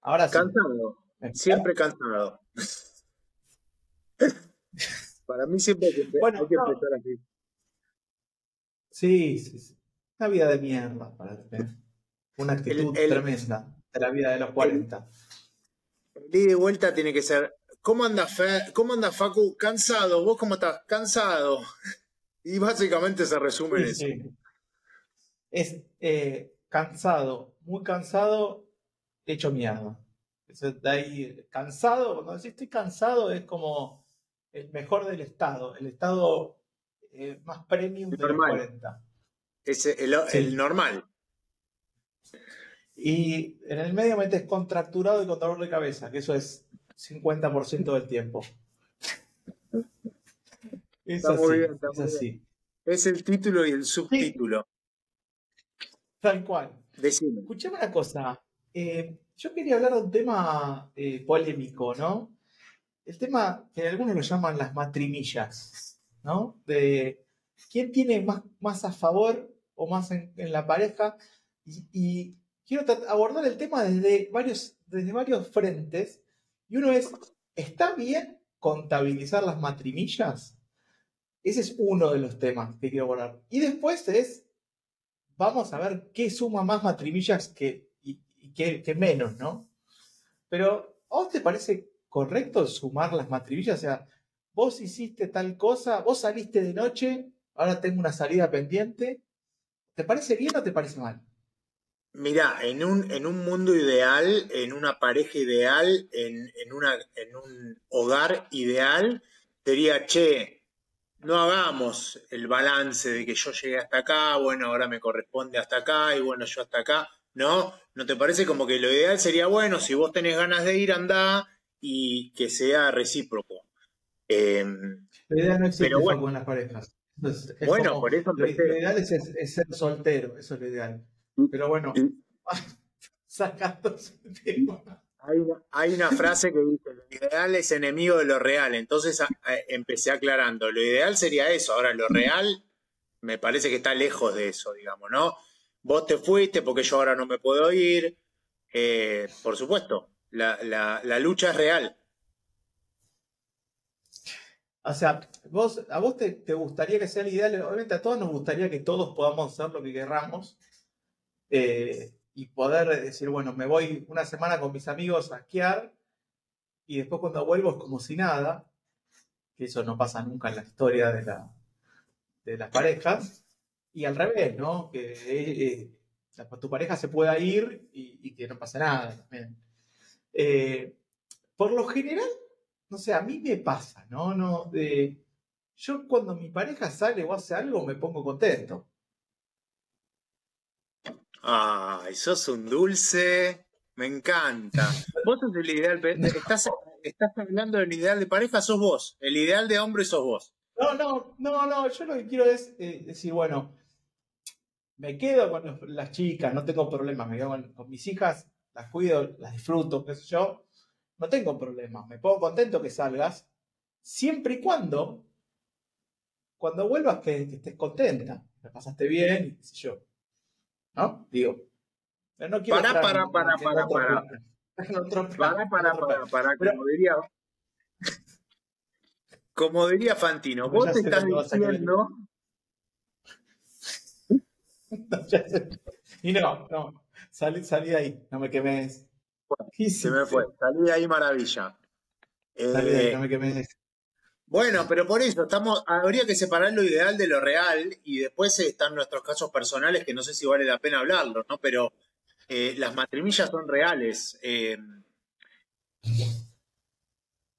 Ahora sí. Cansado. Siempre cansado. Para mí siempre hay que, Bueno, hay que no. empezar así. Sí, sí, sí. Una vida de mierda para tener. Una actitud El- el- tremenda de la vida de los 40. El ida y vuelta tiene que ser. ¿Cómo anda, Fe- ¿Cómo anda Facu? Cansado. ¿Vos cómo estás? Cansado. Y básicamente se resume en eso. sí. Es eh, cansado, muy cansado, hecho mierda. Eso de ahí, cansado, cuando decís estoy cansado es como el mejor del estado, el estado eh, más premium de los Normal. 40. Es el, Sí. el normal. Y en el medio metes contracturado y con dolor de cabeza, que eso es 50% del tiempo. Es Está muy bien, está es muy así. Es el título y el subtítulo. Tal cual. Decime. Escuchame una cosa. eh, yo quería hablar de un tema eh, polémico, ¿no? El tema que algunos lo llaman las matrimillas, ¿no? De quién tiene más, a favor o más en, la pareja. Y, y quiero abordar el tema desde varios, desde varios frentes. Y uno es, ¿está bien contabilizar las matrimillas? Ese es uno de los temas que quiero abordar. Y después es, vamos a ver qué suma más matrimillas que, menos, ¿no? Pero, ¿a vos te parece correcto sumar las matrimillas? O sea, vos hiciste tal cosa, vos saliste de noche, ahora tengo una salida pendiente. ¿Te parece bien o te parece mal? Mirá, en un, en un mundo ideal, en una pareja ideal, en, en, un hogar ideal, te diría, che, no hagamos el balance de que yo llegué hasta acá, bueno, ahora me corresponde hasta acá y bueno, yo hasta acá. No, ¿no te parece como que lo ideal sería, bueno, si vos tenés ganas de ir, andá y que sea recíproco? Em, La idea no existe Pero bueno. En las parejas. Es Bueno, como- por eso lo, empecé. lo ideal es, es- es ser soltero, eso es lo ideal. Pero bueno, sacando ese tema. Hay una, frase que dice, lo ideal es enemigo de lo real. Entonces empecé aclarando, lo ideal sería eso. Ahora, lo real me parece que está lejos de eso, digamos, ¿no? Vos te fuiste porque yo ahora no me puedo ir. Eh, por supuesto, la, lucha es real. O sea, vos, a vos te, te gustaría que sea el ideal, obviamente a todos nos gustaría que todos podamos hacer lo que querramos eh, y poder decir, bueno, me voy una semana con mis amigos a esquiar y después cuando vuelvo es como si nada, que eso no pasa nunca en la historia de, la, de las parejas, y al revés, ¿no? Que eh, tu pareja se pueda ir y, que no pase nada también. Eh, por lo general, no sé, a mí me pasa, ¿no? no de- yo cuando mi pareja sale o hace algo me pongo contento. Ay, sos un dulce. Me encanta. Vos sos el ideal. Estás, estás hablando del ideal de pareja, sos vos. El ideal de hombre sos vos. No, no, no, no, yo lo que quiero es eh, decir, bueno, me quedo con las chicas, no tengo problemas, me quedo con, mis hijas, las cuido, las disfruto, qué sé yo, no tengo problemas, me pongo contento que salgas, siempre y cuando, cuando vuelvas que, que estés contenta, la pasaste bien, qué sé yo, ¿no? Digo, pero no quiero Pará, entrar pará, en- pará, en pará, otro pará. plan, en otro plan, Para, para, otro para, para, Pero- como diría, como diría Fantino, vos sé estás diciendo. Y no, no, salí, salí de ahí, no me quemes. ¿Qué se me fue, salí de ahí maravilla. Salí de ahí, Eh, no me quemes. Bueno, pero por eso estamos, habría que separar lo ideal de lo real y después están nuestros casos personales que no sé si vale la pena hablarlos, ¿no? Pero eh, las matrimillas son reales. Eh,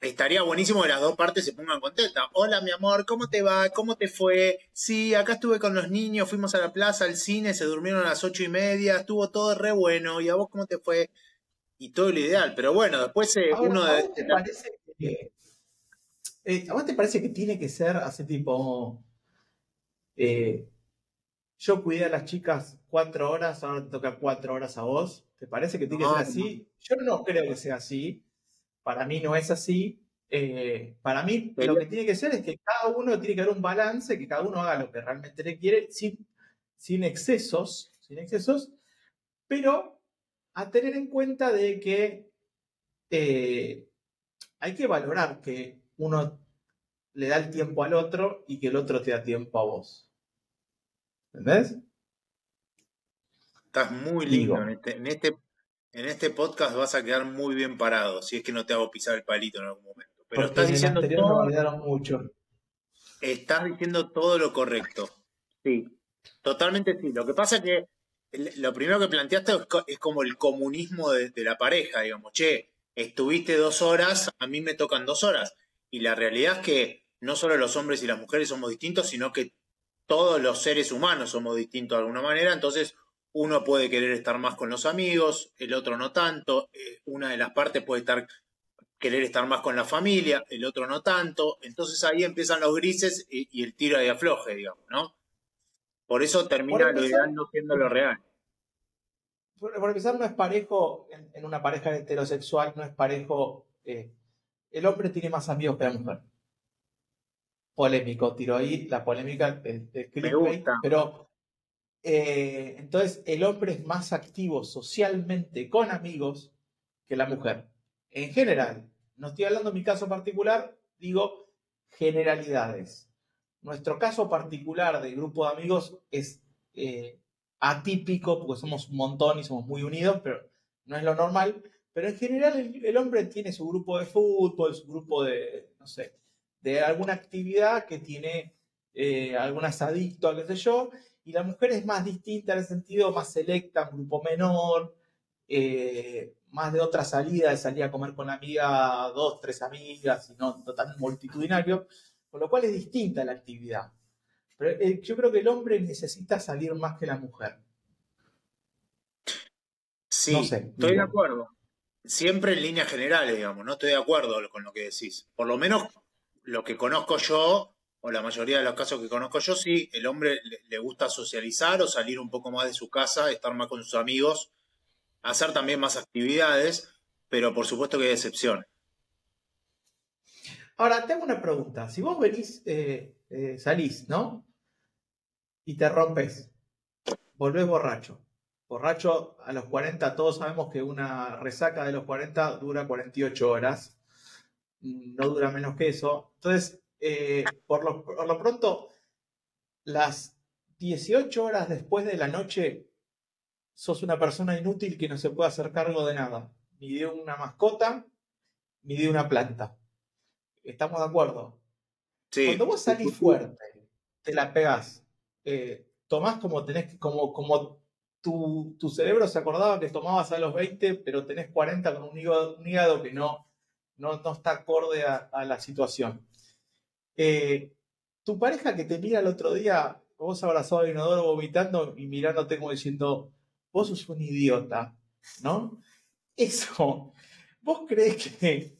estaría buenísimo que las dos partes se pongan contentas. Hola, mi amor, ¿cómo te va? ¿Cómo te fue? Sí, acá estuve con los niños, fuimos a la plaza, al cine, se durmieron a las ocho y media, estuvo todo re bueno. ¿Y a vos cómo te fue? Y todo lo ideal. Pero bueno, después eh, Ahora, uno ¿a de, vos te parece que, eh, ¿a vos te parece que tiene que ser así tipo, eh, yo cuidé a las chicas cuatro horas, ahora te toca cuatro horas a vos? ¿Te parece que tiene que ser así? Yo no creo que sea así. Para mí no es así. Eh, para mí Pero- lo que tiene que ser es que cada uno tiene que haber un balance, que cada uno haga lo que realmente le quiere, sin, sin excesos, sin excesos, pero a tener en cuenta de que eh, hay que valorar que uno le da el tiempo al otro y que el otro te da tiempo a vos. ¿Entendés? Estás muy lindo. Este, en este, en este, podcast vas a quedar muy bien parado, si es que no te hago pisar el palito en algún momento. Pero estás diciendo todo, mucho. Estás diciendo todo lo correcto. Sí, totalmente sí. Lo que pasa es que lo primero que planteaste es como el comunismo de, de la pareja, digamos, che, estuviste dos horas, a mí me tocan dos horas. Y la realidad es que no solo los hombres y las mujeres somos distintos, sino que todos los seres humanos somos distintos de alguna manera. Entonces, uno puede querer estar más con los amigos, el otro no tanto. Eh, una de las partes puede estar querer estar más con la familia, el otro no tanto. Entonces ahí empiezan los grises y, el tiro de afloje, digamos, ¿no? Por eso termina lo ideal no siendo lo real por empezar, no es parejo en, una pareja heterosexual, no es parejo. Eh, el hombre tiene más amigos que la mujer. Polémico, tiro ahí la polémica de, pero eh, entonces el hombre es más activo socialmente con amigos que la mujer. En general, no estoy hablando de mi caso particular, digo generalidades. Nuestro caso particular de grupo de amigos es eh, atípico, porque somos un montón y somos muy unidos, pero no es lo normal. Pero en general el, hombre tiene su grupo de fútbol, su grupo de, no sé, de alguna actividad que tiene eh, algunas adictos, qué sé yo, y la mujer es más distinta en el sentido, más selecta, un grupo menor, eh, más de otra salida, de salir a comer con la amiga, dos, tres amigas, y no, no tan multitudinario, con lo cual es distinta la actividad. Pero eh, yo creo que el hombre necesita salir más que la mujer. Sí, estoy de acuerdo. Siempre en líneas generales, digamos, no estoy de acuerdo con lo que decís. Por lo menos lo que conozco yo, o la mayoría de los casos que conozco yo, sí, el hombre le, gusta socializar o salir un poco más de su casa, estar más con sus amigos, hacer también más actividades, pero por supuesto que hay excepciones. Ahora, tengo una pregunta. Si vos venís, eh, eh, salís, ¿no? y te rompes. Volvés borracho. Borracho a los 40, todos sabemos que una resaca de los 40 dura 48 horas. No dura menos que eso. Entonces, eh, por, lo, por lo pronto, las 18 horas después de la noche, sos una persona inútil que no se puede hacer cargo de nada. Ni de una mascota, ni de una planta. ¿Estamos de acuerdo? Sí. Cuando vos salís fuerte, te la pegás, eh, tomás como tenés, como, como tu, tu, cerebro se acordaba que tomabas a los 20, pero tenés 40 con un hígado, que no, no, no, está acorde a, la situación. Eh, tu pareja que te mira el otro día, vos abrazado al inodoro vomitando y mirándote como diciendo, vos sos un idiota, ¿no? Eso, ¿vos crees que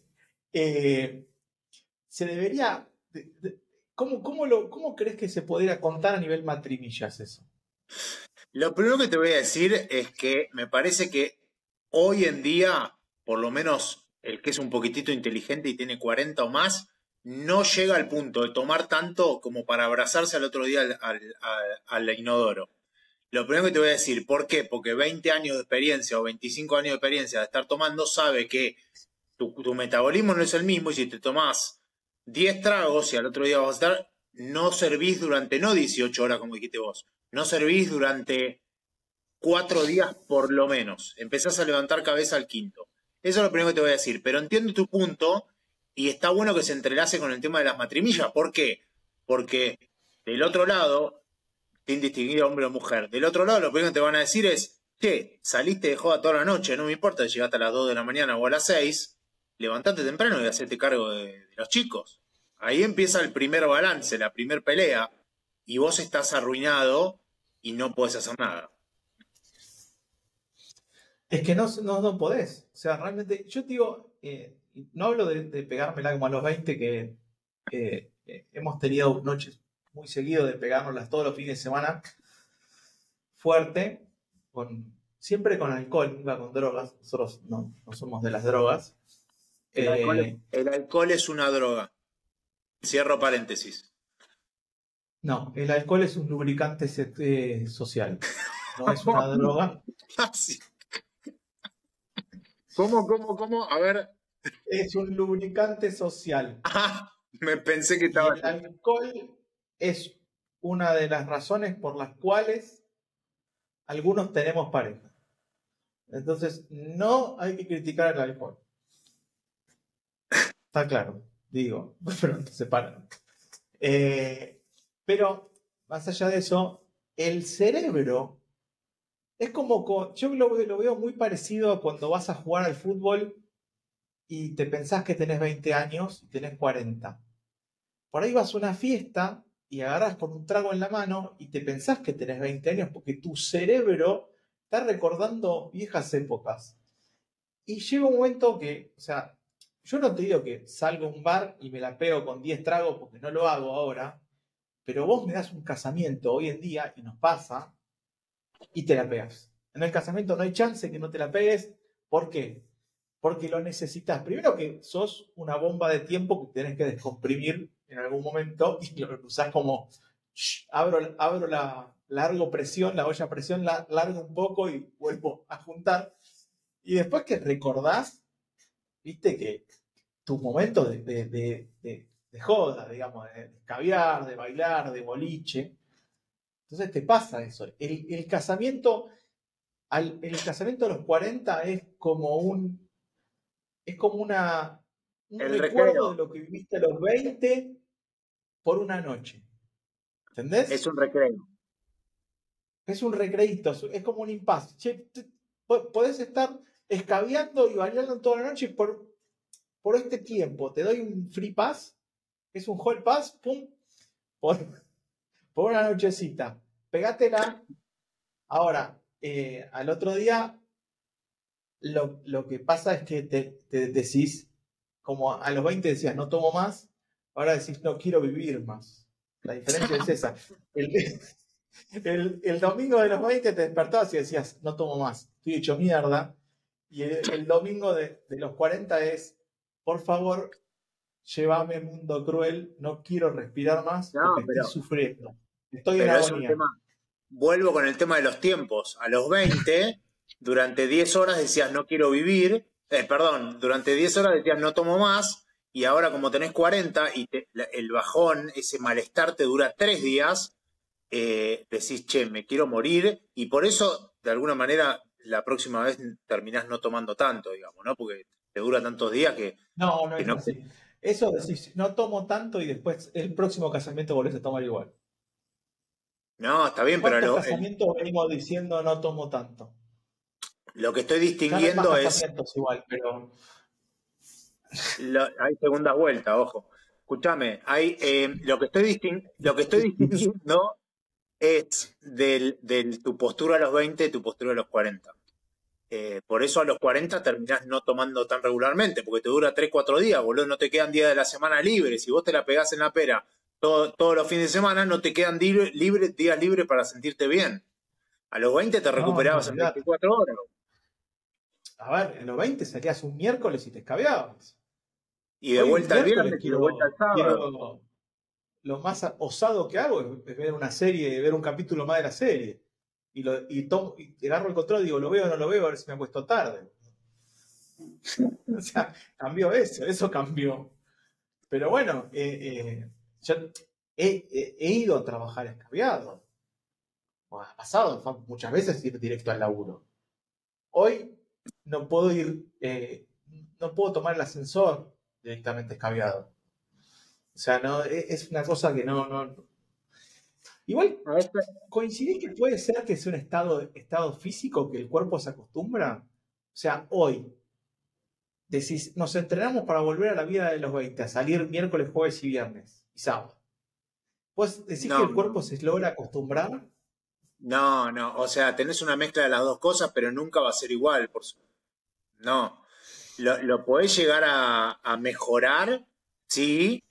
eh, se debería, ¿Cómo, lo, ¿Cómo crees que se podría contar a nivel matrimillas eso? Lo primero que te voy a decir es que me parece que hoy en día, por lo menos el que es un poquitito inteligente y tiene 40 o más, no llega al punto de tomar tanto como para abrazarse al otro día al, inodoro. Lo primero que te voy a decir, ¿por qué? Porque 20 años de experiencia o 25 años de experiencia de estar tomando sabe que tu, tu metabolismo no es el mismo y si te tomas 10 tragos y al otro día vas a estar, no servís durante, no 18 horas como dijiste vos, no servís durante 4 días por lo menos. Empezás a levantar cabeza al quinto. Eso es lo primero que te voy a decir, pero entiendo tu punto y está bueno que se entrelace con el tema de las matrimillas. ¿Por qué? Porque del otro lado, sin distinguir hombre o mujer, del otro lado lo primero que te van a decir es, che, saliste de joda toda la noche, no me importa si llegaste a las 2 de la mañana o a las 6, levantate temprano y hacete cargo de los chicos. Ahí empieza el primer balance, la primer pelea, y vos estás arruinado y no podés hacer nada. Es que no, no, podés. O sea, realmente, yo digo, eh, no hablo de, de, pegármela como a los 20, que eh, hemos tenido noches muy seguido de pegárnoslas todos los fines de semana, fuerte, con, siempre con alcohol, nunca con drogas. Nosotros no, somos de las drogas. el alcohol es una droga. Cierro paréntesis. No, el alcohol es un lubricante eh, social. No es una droga. Ah, ¿Cómo, cómo, cómo? A ver. Es un lubricante social. Ah, me pensé que estaba. el alcohol es una de las razones por las cuales algunos tenemos pareja. Entonces, no hay que criticar el alcohol. Está claro, digo, pero no se paran. Eh, pero, más allá de eso, el cerebro es como, yo lo, veo muy parecido a cuando vas a jugar al fútbol y te pensás que tenés 20 años y tenés 40. Por ahí vas a una fiesta y agarras con un trago en la mano y te pensás que tenés 20 años porque tu cerebro está recordando viejas épocas. Y llega un momento que, o sea, yo no te digo que salgo a un bar y me la pego con 10 tragos porque no lo hago ahora, pero vos me das un casamiento hoy en día y nos pasa y te la pegas. En el casamiento no hay chance que no te la pegues. ¿Por qué? Porque lo necesitas. Primero que sos una bomba de tiempo que tenés que descomprimir en algún momento y lo usás como abro, abro la largo presión, la olla a presión, la, largo un poco y vuelvo a juntar. Y después que recordás, viste que tus momentos de, joda, digamos, de, caviar, de bailar, de boliche. Entonces te pasa eso. El, casamiento, al, el casamiento a los 40 es como un, es como una, un recuerdo de lo que viviste a los 20 por una noche. ¿Entendés? Es un recreo. Es un recreito, es como un impasse. Che, podés estar escabeando y bailando toda la noche por, por este tiempo. Te doy un free pass, es un hall pass, pum, por, por una nochecita. Pegátela. Ahora, eh, al otro día, lo, lo, que pasa es que te, te decís, como a los 20 decías, no tomo más, Ahora decís, no quiero vivir más. La diferencia es esa. El, domingo de los 20 te despertabas y decías, no tomo más, estoy hecho mierda. Y el, domingo de, los 40 es, por favor, llévame mundo cruel, no quiero respirar más porque estoy sufriendo. Estoy en agonía. vuelvo con el tema de los tiempos. A los 20, durante 10 horas decías, no quiero vivir. Eh, perdón, durante 10 horas decías, no tomo más y ahora como tenés 40 y el bajón, ese malestar te dura tres días, eh, decís, che, me quiero morir y por eso, de alguna manera, la próxima vez terminás no tomando tanto, digamos, ¿no? Porque te dura tantos días que... No, no es así. Eso decís, no tomo tanto y después el próximo casamiento volvés a tomar igual. No, está bien, pero... Lo, casamiento venimos diciendo no tomo tanto. Lo que estoy distinguiendo es... Igual, pero hay segunda vuelta, ojo. Escúchame, hay, eh, lo, que estoy lo que estoy distinguiendo es del, tu postura a los 20 y tu postura a los 40. Eh, por eso a los 40 terminás no tomando tan regularmente, porque te dura 3, 4 días, boludo, no te quedan días de la semana libres. Si vos te la pegás en la pera todos los fines de semana, no te quedan días libres para sentirte bien. A los 20 te recuperabas en 24 horas. A ver, en los 20 salías un miércoles y te escabeabas. Y de vuelta al viernes y de vuelta al sábado. lo más osado que hago es ver una serie, ver un capítulo más de la serie. Y, lo, y, tomo, y agarro el control y digo, ¿lo veo o no lo veo? A ver si me ha puesto tarde. o sea, cambió eso, eso cambió. Pero bueno, eh, eh, yo he, ido a trabajar escabeado. ha pasado muchas veces ir directo al laburo. Hoy no puedo ir, eh, no puedo tomar el ascensor directamente escabeado. O sea, no, e, es una cosa que no. Igual, ¿coincidís que puede ser que sea un estado, estado físico que el cuerpo se acostumbra? O sea, hoy, decís, nos entrenamos para volver a la vida de los 20, a salir miércoles, jueves y viernes y sábado. ¿Pues decís que el cuerpo se logra acostumbrar? No, no, o sea, tenés una mezcla de las dos cosas, pero nunca va a ser igual. Por No, lo, lo podés llegar a, mejorar, sí.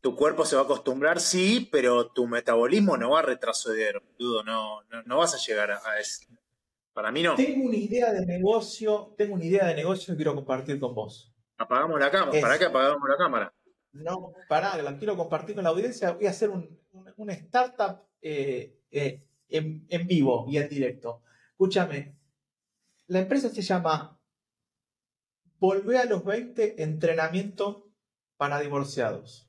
Tu cuerpo se va a acostumbrar, sí, pero tu metabolismo no va a retroceder, dudo, no, no, vas a llegar a, eso. Para mí no. Tengo una idea de negocio, tengo una idea de negocio que quiero compartir con vos. Apagamos la cámara. ¿Para qué apagamos la cámara? No, para, la quiero compartir con la audiencia. Voy a hacer un, una startup eh, eh, en, vivo y en directo. Escúchame, la empresa se llama volvé a los 20, entrenamiento para divorciados.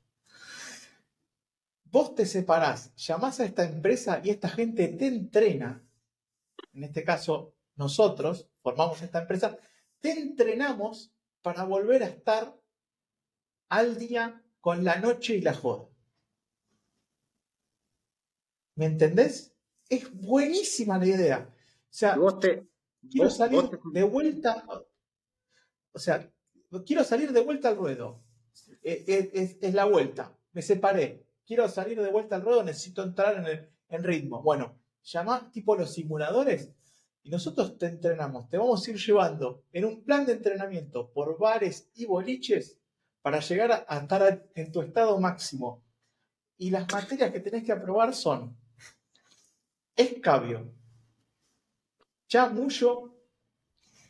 Vos te separás, llamás a esta empresa y esta gente te entrena. En este caso, nosotros formamos esta empresa, te entrenamos para volver a estar al día con la noche y la joda. ¿Me entendés? Es buenísima la idea. O sea, quiero salir de vuelta. O sea, quiero salir de vuelta al ruedo. Eh, eh, es, la vuelta. Me separé. Quiero salir de vuelta al ruedo, necesito entrar en, el, en ritmo. Bueno, llamás tipo los simuladores y nosotros te entrenamos. Te vamos a ir llevando en un plan de entrenamiento por bares y boliches para llegar a, estar en tu estado máximo. Y las materias que tenés que aprobar son escabio, chamullo.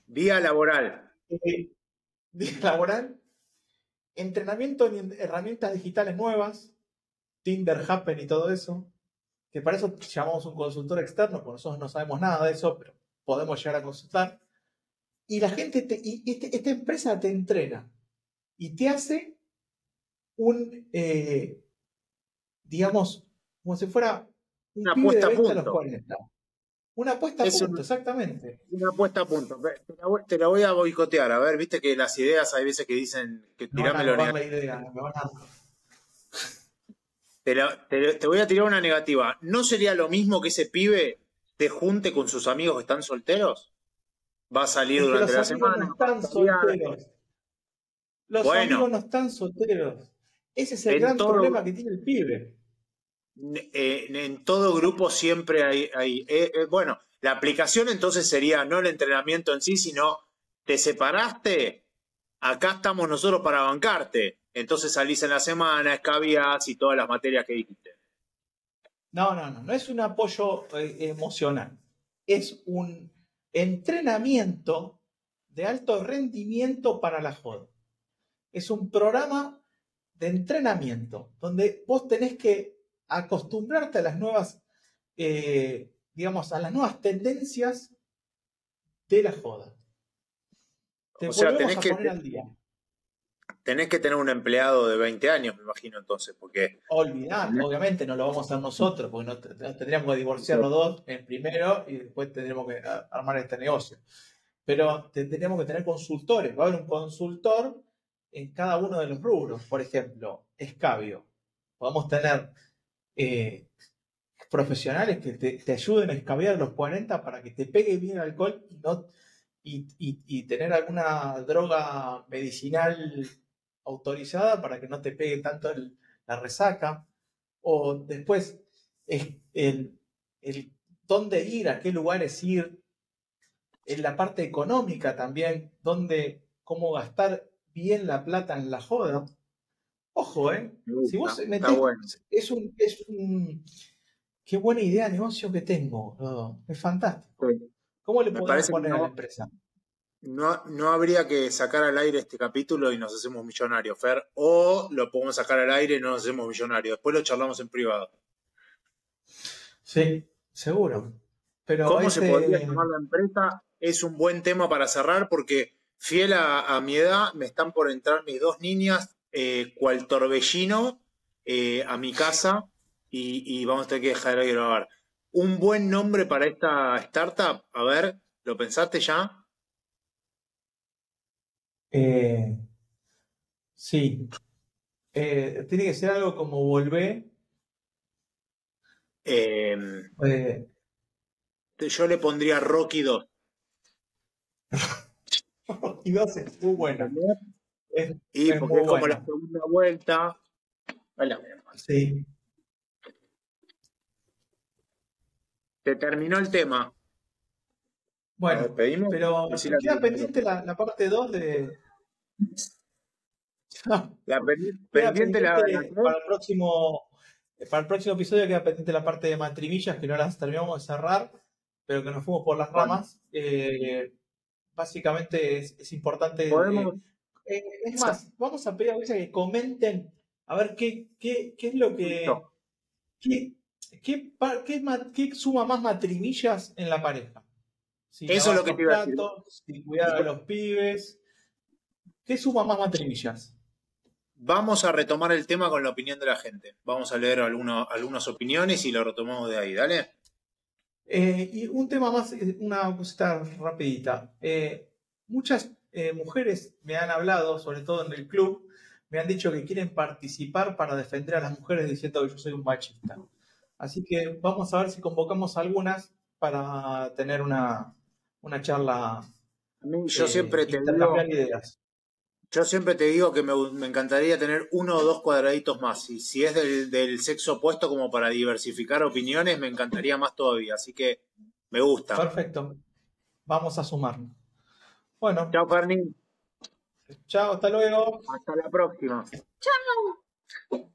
Vía laboral. Eh, vía laboral. Entrenamiento en herramientas digitales nuevas. Tinder, Happen y todo eso. Que para eso llamamos un consultor externo, porque nosotros no sabemos nada de eso, pero podemos llegar a consultar. Y la gente, y este, esta empresa te entrena y te hace un, eh, digamos, como si fuera un una apuesta a punto. Una apuesta a punto, exactamente. Una apuesta a punto. Te la, voy a boicotear. A ver, viste que las ideas hay veces que dicen que tirame lo te, te, voy a tirar una negativa. ¿No sería lo mismo que ese pibe te junte con sus amigos que están solteros? Va a salir durante la semana. están solteros. Los amigos no están solteros. Ese es el gran problema que tiene el pibe. Eh, en todo grupo siempre hay. Eh, eh, bueno, la aplicación entonces sería no el entrenamiento en sí, sino te separaste, acá estamos nosotros para bancarte. Entonces salís en la semana, escabias y todas las materias que dijiste. No, no, no, no es un apoyo emocional. Es un entrenamiento de alto rendimiento para la joda es un programa de entrenamiento donde vos tenés que acostumbrarte a las nuevas, eh, digamos, a las nuevas tendencias de la joda. Te o sea, tenés que, poner al día. Tenés que tener un empleado de 20 años, me imagino entonces, porque... Olvidar, obviamente no lo vamos a hacer nosotros, porque no, tendríamos que divorciar los dos en primero y después tendríamos que armar este negocio. Pero tendríamos que tener consultores. Va a haber un consultor en cada uno de los rubros. Por ejemplo, escabio. Podemos tener eh, profesionales que te, ayuden a escabiar los 40 para que te pegue bien el alcohol y, no, y, tener alguna droga medicinal autorizada para que no te pegue tanto la resaca. O después, el, el dónde ir, a qué lugares ir, en la parte económica también, dónde, cómo gastar bien la plata en la joda. Ojo, ¿eh? si vos metés, es, un, es un. Qué buena idea de negocio que tengo. es fantástico. ¿Cómo le podemos poner a la empresa? No, no habría que sacar al aire este capítulo y nos hacemos millonarios, Fer, o lo podemos sacar al aire y no nos hacemos millonarios. Después lo charlamos en privado. Sí, seguro. Pero ¿Cómo se podría llamar la empresa? Es un buen tema para cerrar porque Fiel a, mi edad, me están por entrar mis dos niñas, eh, cual torbellino, eh, a mi casa y, vamos a tener que dejar de grabar. Un buen nombre para esta startup, a ver, ¿lo pensaste ya? Eh, sí. tiene que ser algo como volver. Em, yo le pondría Rocky 2. y dos es muy buena. y porque es como la segunda vuelta. Sí. Se terminó el tema. Bueno, pero queda pendiente la, parte 2 de. la pendiente, la, para el próximo para el próximo episodio queda pendiente la parte de matrimillas que no las terminamos de cerrar, pero que nos fuimos por las ramas. Eh, básicamente es, importante. Eh, eh, es más, vamos a pedir a veces que comenten a ver qué, qué, qué es lo que. Qué, qué, qué, suma más matrimillas en la pareja? Eso es lo que te iba a decir. Cuidar a los pibes. ¿Qué suma más matrimillas? Vamos a retomar el tema con la opinión de la gente. Vamos a leer algunas opiniones y lo retomamos de ahí, ¿dale? Eh, y un tema más, eh, una cosita rapidita. Eh, muchas mujeres me han hablado, sobre todo en el club, me han dicho que quieren participar para defender a las mujeres diciendo que yo soy un machista. Así que vamos a ver si convocamos algunas para tener una, charla. Yo siempre te digo, ideas. Yo siempre te digo que me, encantaría tener uno o dos cuadraditos más. Y si es del, sexo opuesto como para diversificar opiniones, me encantaría más todavía. Así que me gusta. Perfecto. Vamos a sumarnos. Bueno. Chao, Ferni. Chao, hasta luego. Hasta la próxima. Chao.